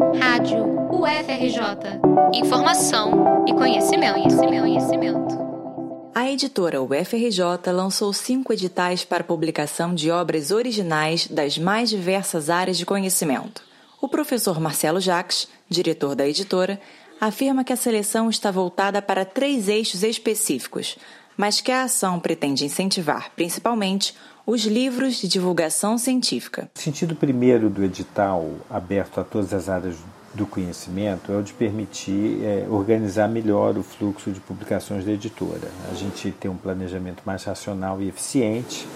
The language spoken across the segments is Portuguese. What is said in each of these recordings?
Rádio UFRJ. Informação e conhecimento, conhecimento, conhecimento. A editora UFRJ lançou cinco editais para publicação de obras originais das mais diversas áreas de conhecimento. O professor Marcelo Jacques, diretor da editora, afirma que a seleção está voltada para três eixos específicos, mas que a ação pretende incentivar, principalmente, os livros de divulgação científica. O sentido primeiro do edital, aberto a todas as áreas do conhecimento, é o de permitir é, organizar melhor o fluxo de publicações da editora. A gente tem um planejamento mais racional e eficiente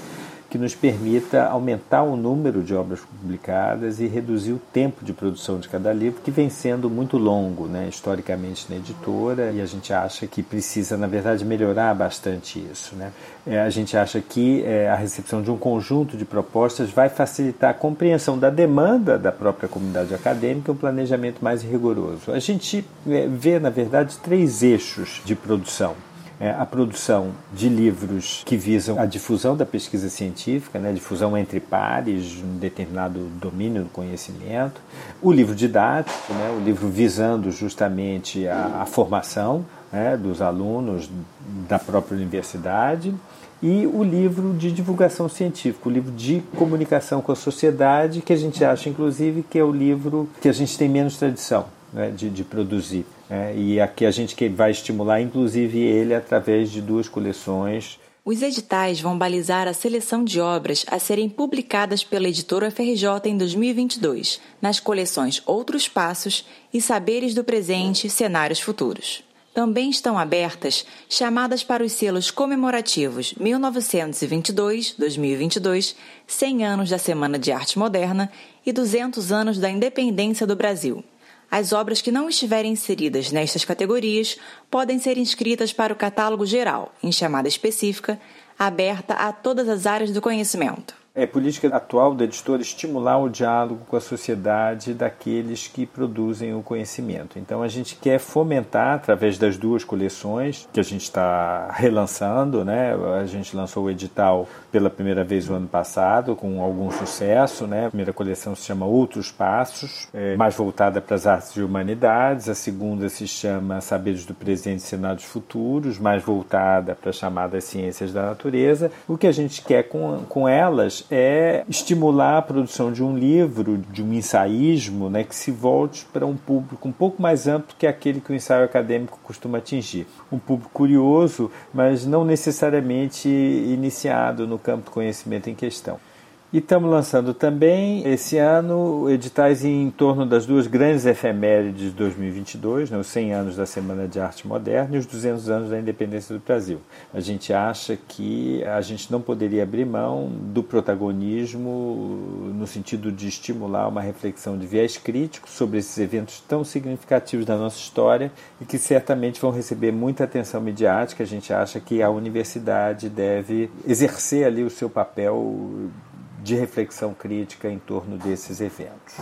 que nos permita aumentar o número de obras publicadas e reduzir o tempo de produção de cada livro, que vem sendo muito longo, né, historicamente na editora, e a gente acha que precisa, na verdade, melhorar bastante isso. Né? É, a gente acha que é, a recepção de um conjunto de propostas vai facilitar a compreensão da demanda da própria comunidade acadêmica e um planejamento mais rigoroso. A gente é, vê, na verdade, três eixos de produção é, a produção de livros que visam a difusão da pesquisa científica, né, difusão entre pares, um determinado domínio do conhecimento, o livro didático, né, o livro visando justamente a, a formação né, dos alunos da própria universidade, e o livro de divulgação científica, o livro de comunicação com a sociedade, que a gente acha, inclusive, que é o livro que a gente tem menos tradição né, de, de produzir. É, e aqui a gente vai estimular, inclusive, ele através de duas coleções. Os editais vão balizar a seleção de obras a serem publicadas pela editora FRJ em 2022, nas coleções Outros Passos e Saberes do Presente Cenários Futuros. Também estão abertas chamadas para os selos comemorativos 1922-2022, 100 anos da Semana de Arte Moderna e 200 anos da Independência do Brasil. As obras que não estiverem inseridas nestas categorias podem ser inscritas para o catálogo geral, em chamada específica, aberta a todas as áreas do conhecimento. É política atual da editora estimular o diálogo com a sociedade daqueles que produzem o conhecimento. Então a gente quer fomentar através das duas coleções que a gente está relançando, né? A gente lançou o edital pela primeira vez no ano passado com algum sucesso, né? A primeira coleção se chama Outros Passos, é mais voltada para as artes e humanidades. A segunda se chama Saberes do Presente e Cenários Futuros, mais voltada para as chamadas ciências da natureza. O que a gente quer com, com elas é estimular a produção de um livro, de um ensaísmo, né, que se volte para um público um pouco mais amplo que aquele que o ensaio acadêmico costuma atingir. Um público curioso, mas não necessariamente iniciado no campo do conhecimento em questão. E estamos lançando também esse ano editais em torno das duas grandes efemérides de 2022, né, os 100 anos da Semana de Arte Moderna e os 200 anos da independência do Brasil. A gente acha que a gente não poderia abrir mão do protagonismo no sentido de estimular uma reflexão de viés crítico sobre esses eventos tão significativos da nossa história e que certamente vão receber muita atenção midiática. A gente acha que a universidade deve exercer ali o seu papel de reflexão crítica em torno desses eventos.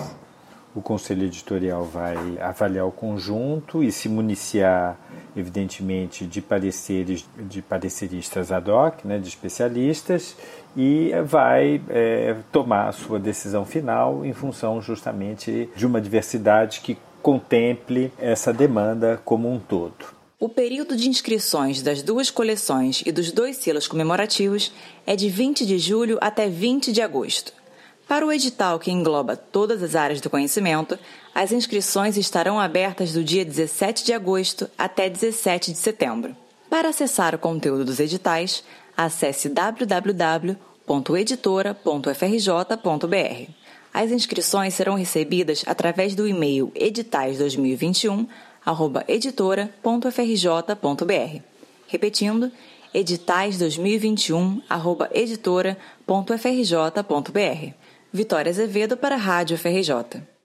O conselho editorial vai avaliar o conjunto e se municiar, evidentemente, de pareceres de pareceristas ad hoc, né, de especialistas, e vai é, tomar a sua decisão final em função justamente de uma diversidade que contemple essa demanda como um todo. O período de inscrições das duas coleções e dos dois selos comemorativos é de 20 de julho até 20 de agosto. Para o edital que engloba todas as áreas do conhecimento, as inscrições estarão abertas do dia 17 de agosto até 17 de setembro. Para acessar o conteúdo dos editais, acesse www.editora.frj.br. As inscrições serão recebidas através do e-mail editais2021 editora.frj.br. Repetindo, editais 2021 editora.frj.br. Vitória Azevedo para a Rádio FRJ.